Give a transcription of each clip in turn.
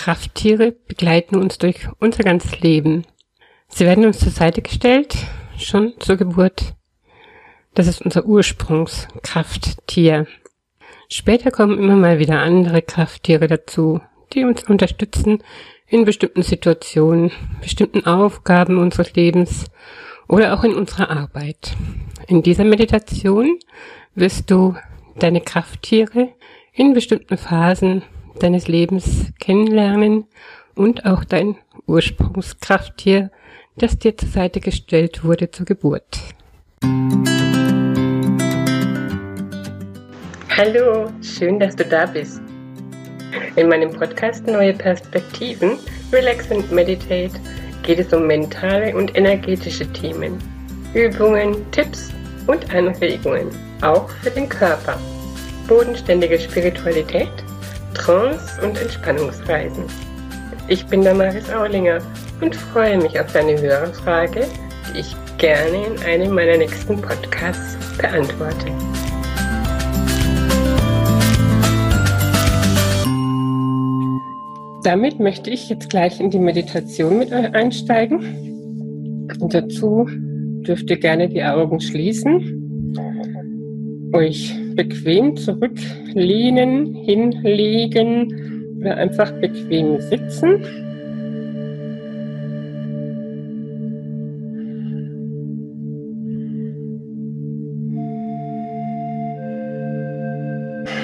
Krafttiere begleiten uns durch unser ganzes Leben. Sie werden uns zur Seite gestellt, schon zur Geburt. Das ist unser Ursprungskrafttier. Später kommen immer mal wieder andere Krafttiere dazu, die uns unterstützen in bestimmten Situationen, bestimmten Aufgaben unseres Lebens oder auch in unserer Arbeit. In dieser Meditation wirst du deine Krafttiere in bestimmten Phasen deines Lebens kennenlernen und auch dein Ursprungskrafttier, das dir zur Seite gestellt wurde zur Geburt. Hallo, schön, dass du da bist. In meinem Podcast Neue Perspektiven, Relax and Meditate geht es um mentale und energetische Themen, Übungen, Tipps und Anregungen, auch für den Körper, bodenständige Spiritualität Trance- und Entspannungsreisen. Ich bin Damaris Aulinger und freue mich auf deine Hörerfrage, die ich gerne in einem meiner nächsten Podcasts beantworte. Damit möchte ich jetzt gleich in die Meditation mit euch einsteigen. Und dazu dürft ihr gerne die Augen schließen, euch bequem zurücklehnen, hinlegen oder einfach bequem sitzen.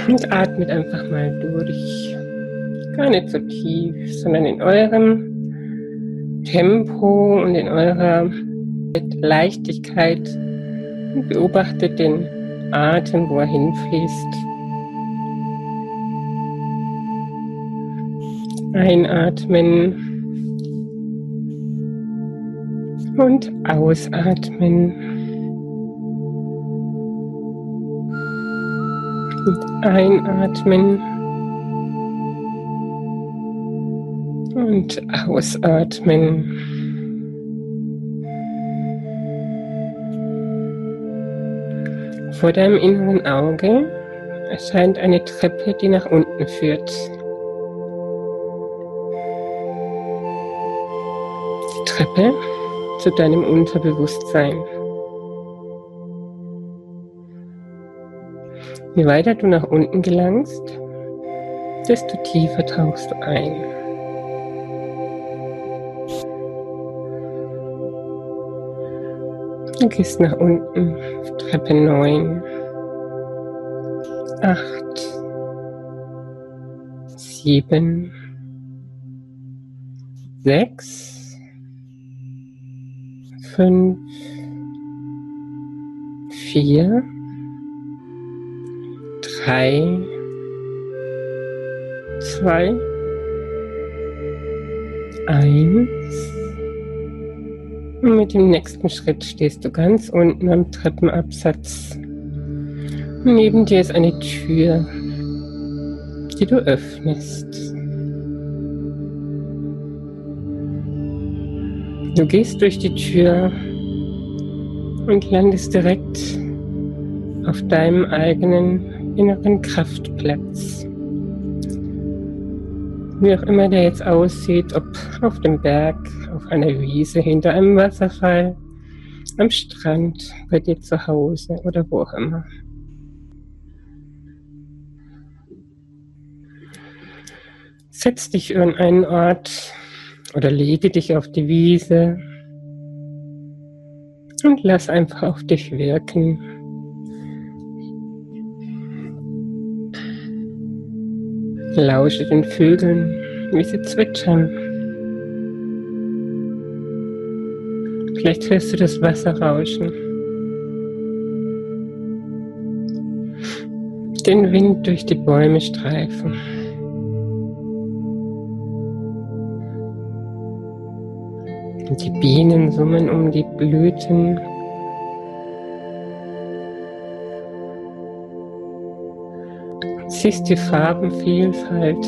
Und atmet einfach mal durch. Gar nicht so tief, sondern in eurem Tempo und in eurer Leichtigkeit und beobachtet den Atem, wo er hinfließt. Einatmen und ausatmen. Und einatmen und ausatmen. Vor deinem inneren Auge erscheint eine Treppe, die nach unten führt. Die Treppe zu deinem Unterbewusstsein. Je weiter du nach unten gelangst, desto tiefer tauchst du ein. Du gehst nach unten. Treppe 9, 8, 7, 6, 5, 4, 3, 2, 1, und mit dem nächsten Schritt stehst du ganz unten am Treppenabsatz. Neben dir ist eine Tür, die du öffnest. Du gehst durch die Tür und landest direkt auf deinem eigenen inneren Kraftplatz. Wie auch immer der jetzt aussieht, ob auf dem Berg, auf einer Wiese, hinter einem Wasserfall, am Strand, bei dir zu Hause oder wo auch immer. Setz dich an einen Ort oder lege dich auf die Wiese und lass einfach auf dich wirken. Lausche den Vögeln, wie sie zwitschern. Vielleicht hörst du das Wasser rauschen. Den Wind durch die Bäume streifen. Die Bienen summen um die Blüten siehst die Farbenvielfalt.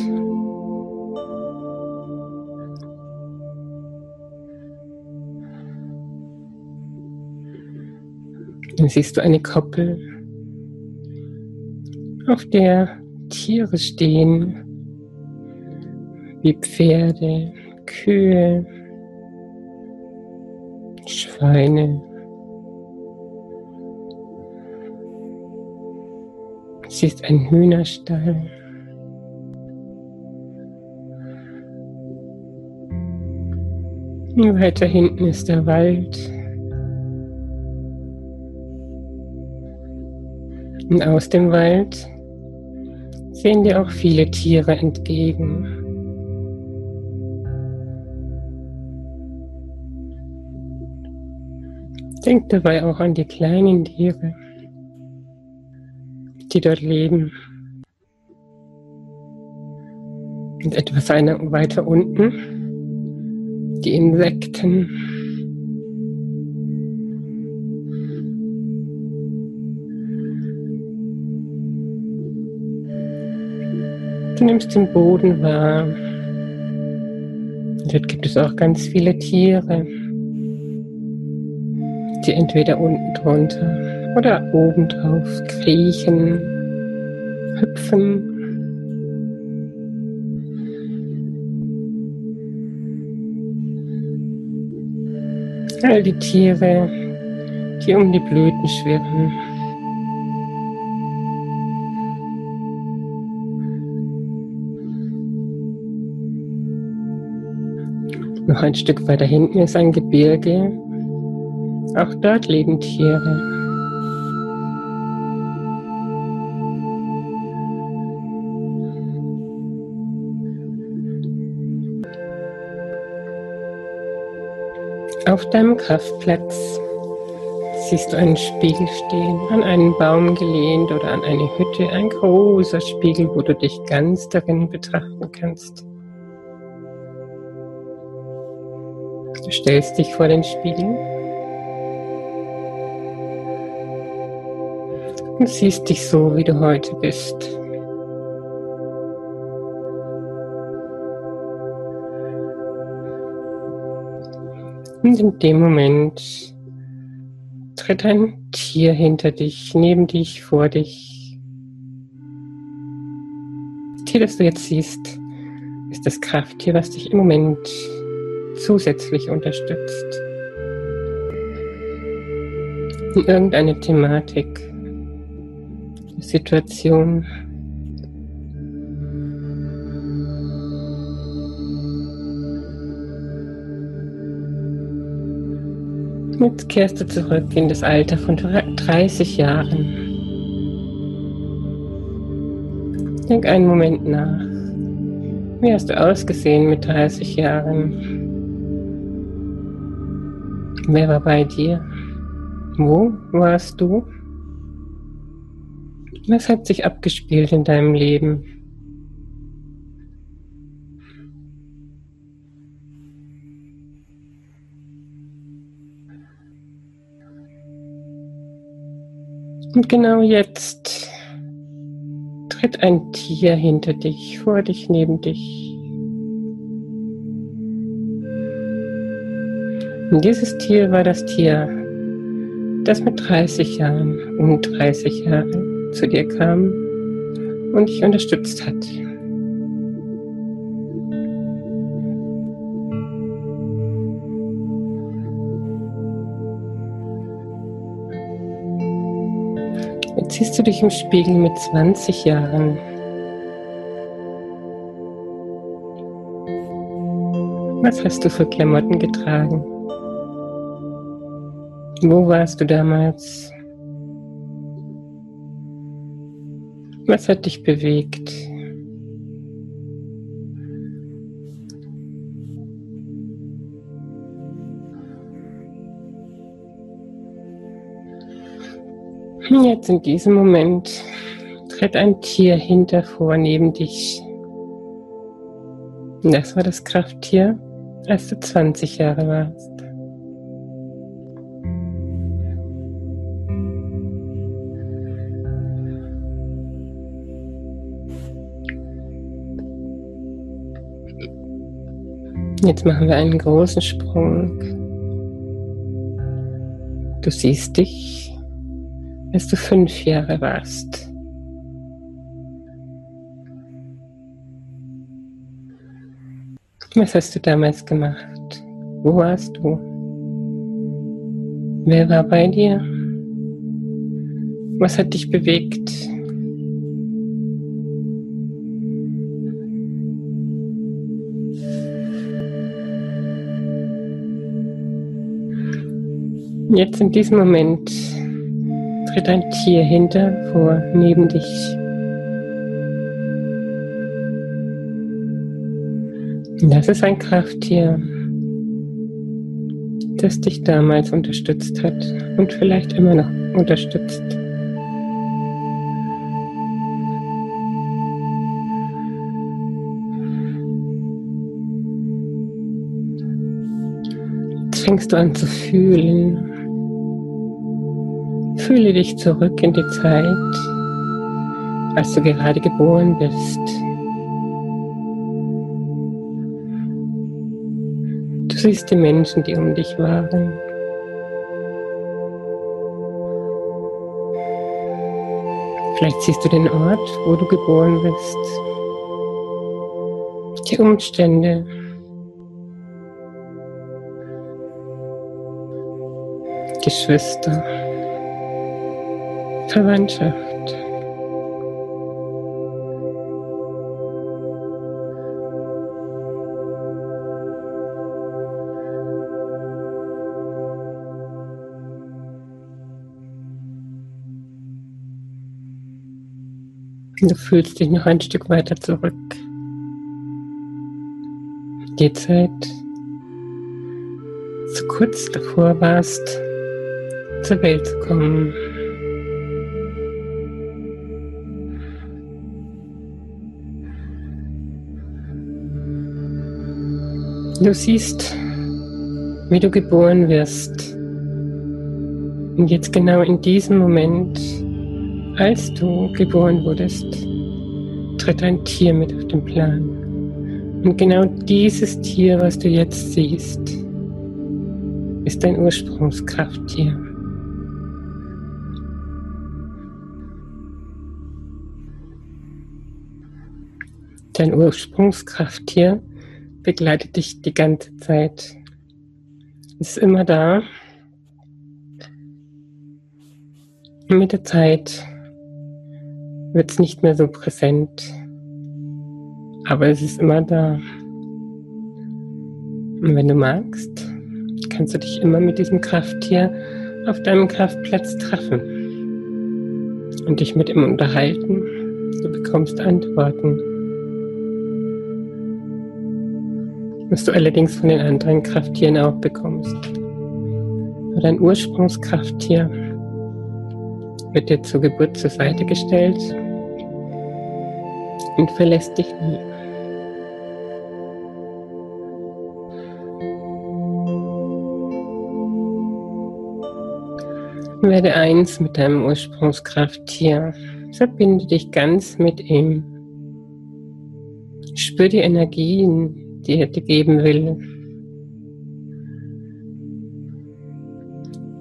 Dann siehst du eine Koppel, auf der Tiere stehen, wie Pferde, Kühe, Schweine. Siehst einen Hühnerstall. Weiter hinten ist der Wald. Und aus dem Wald sehen dir auch viele Tiere entgegen. Denk dabei auch an die kleinen Tiere, die dort leben. Und etwas weiter unten die Insekten. Du nimmst den Boden wahr. Dort gibt es auch ganz viele Tiere, die entweder unten drunter oder oben drauf kriechen, hüpfen. All die Tiere, die um die Blüten schwirren. Noch ein Stück weiter hinten ist ein Gebirge. Auch dort leben Tiere. Auf deinem Kraftplatz siehst du einen Spiegel stehen, an einen Baum gelehnt oder an eine Hütte, ein großer Spiegel, wo du dich ganz darin betrachten kannst. Du stellst dich vor den Spiegel und siehst dich so, wie du heute bist. Und in dem Moment tritt ein Tier hinter dich, neben dich, vor dich. Das Tier, das du jetzt siehst, ist das Krafttier, was dich im Moment zusätzlich unterstützt. In irgendeine Thematik, Situation. Jetzt kehrst du zurück in das Alter von 30 Jahren. Denk einen Moment nach. Wie hast du ausgesehen mit 30 Jahren? Wer war bei dir? Wo warst du? Was hat sich abgespielt in deinem Leben? Und genau jetzt tritt ein Tier hinter dich, vor dich, neben dich. Und dieses Tier war das Tier, das mit 30 Jahren, um 30 Jahre zu dir kam und dich unterstützt hat. Siehst du dich im Spiegel mit 20 Jahren. Was hast du für Klamotten getragen? Wo warst du damals? Was hat dich bewegt? Jetzt in diesem Moment tritt ein Tier hinter vor neben dich. Das war das Krafttier, als du 20 Jahre warst. Jetzt machen wir einen großen Sprung. Du siehst dich, als du fünf Jahre warst. Was hast du damals gemacht? Wo warst du? Wer war bei dir? Was hat dich bewegt? Jetzt in diesem Moment tritt ein Tier hinter vor, neben dich. Das ist ein Krafttier, das dich damals unterstützt hat und vielleicht immer noch unterstützt. Jetzt fängst du an zu fühlen. Fühle dich zurück in die Zeit, als du gerade geboren bist. Du siehst die Menschen, die um dich waren. Vielleicht siehst du den Ort, wo du geboren bist. Die Umstände. Geschwister. Verwandtschaft. Du fühlst dich noch ein Stück weiter zurück. Die Zeit, so kurz davor warst, zur Welt zu kommen. Du siehst, wie du geboren wirst. Und jetzt genau in diesem Moment als du geboren wurdest, tritt ein Tier mit auf den Plan. Und genau dieses Tier, was du jetzt siehst, ist dein Ursprungskrafttier. Dein Ursprungskrafttier begleitet dich die ganze Zeit. Ist immer da. Mit der Zeit wird es nicht mehr so präsent, aber es ist immer da. Und wenn du magst, kannst du dich immer mit diesem Krafttier auf deinem Kraftplatz treffen und dich mit ihm unterhalten. Du bekommst Antworten. Was du allerdings von den anderen Krafttieren auch bekommst. Aber dein Ursprungskrafttier wird dir zur Geburt zur Seite gestellt und verlässt dich nie. Werde eins mit deinem Ursprungskrafttier. Verbinde dich ganz mit ihm. Spür die Energien, die dir geben will.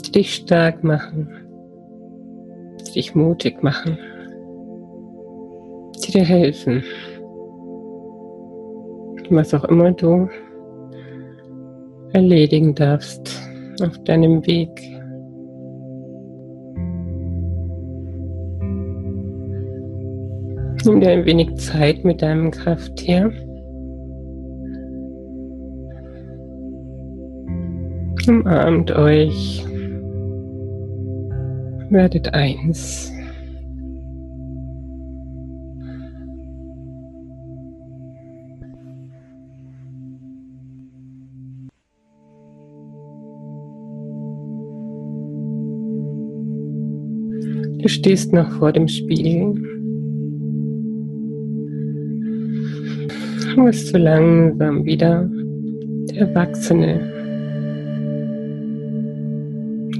Die dich stark machen dich mutig machen, die dir helfen. Was auch immer du erledigen darfst auf deinem Weg. Nimm dir ein wenig Zeit mit deinem Krafttier. Umarmt euch werdet eins. Du stehst noch vor dem Spiegel. Du bist so langsam wieder der Erwachsene,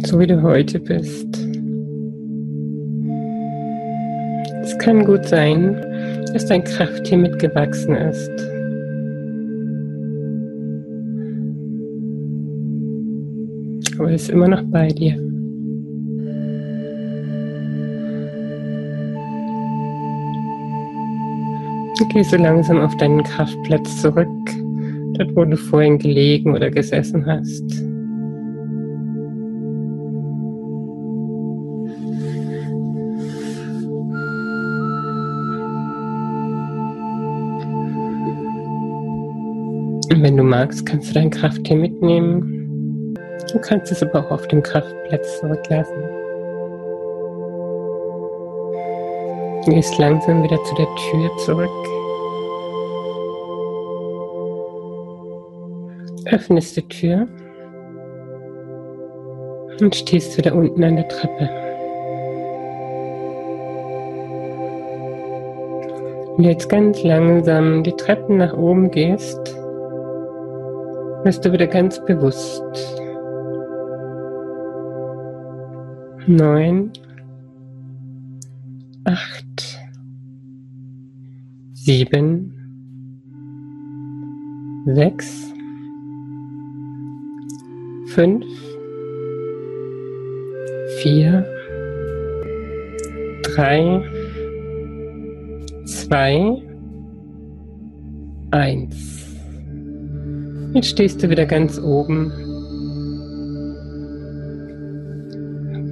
so wie du heute bist. kann gut sein, dass dein Krafttier mitgewachsen ist. Aber es ist immer noch bei dir. Geh so langsam auf deinen Kraftplatz zurück. dort wo du vorhin gelegen oder gesessen hast. Und wenn du magst, kannst du dein Krafttier mitnehmen. Du kannst es aber auch auf dem Kraftplatz zurücklassen. Du gehst langsam wieder zu der Tür zurück. Öffnest die Tür und stehst wieder unten an der Treppe. Und jetzt ganz langsam die Treppen nach oben gehst, wirst du wieder ganz bewusst. Neun, acht, sieben, sechs, fünf, vier, drei, zwei, eins. Jetzt stehst du wieder ganz oben.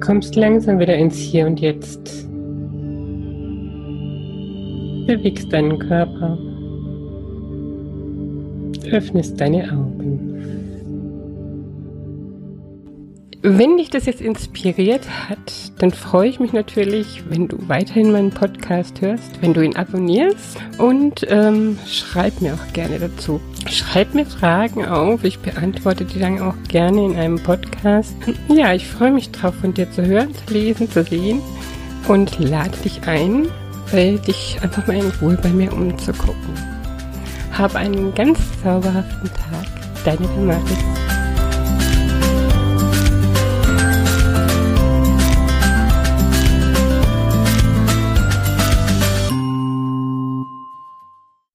Kommst langsam wieder ins Hier und Jetzt. Bewegst deinen Körper. Öffnest deine Augen. Wenn dich das jetzt inspiriert hat, dann freue ich mich natürlich, wenn du weiterhin meinen Podcast hörst, wenn du ihn abonnierst und ähm, schreib mir auch gerne dazu. Schreib mir Fragen auf, ich beantworte die dann auch gerne in einem Podcast. Ja, ich freue mich drauf, von dir zu hören, zu lesen, zu sehen und lade dich ein, weil dich einfach mal in Ruhe bei mir umzugucken. Hab einen ganz zauberhaften Tag. Deine Damaris.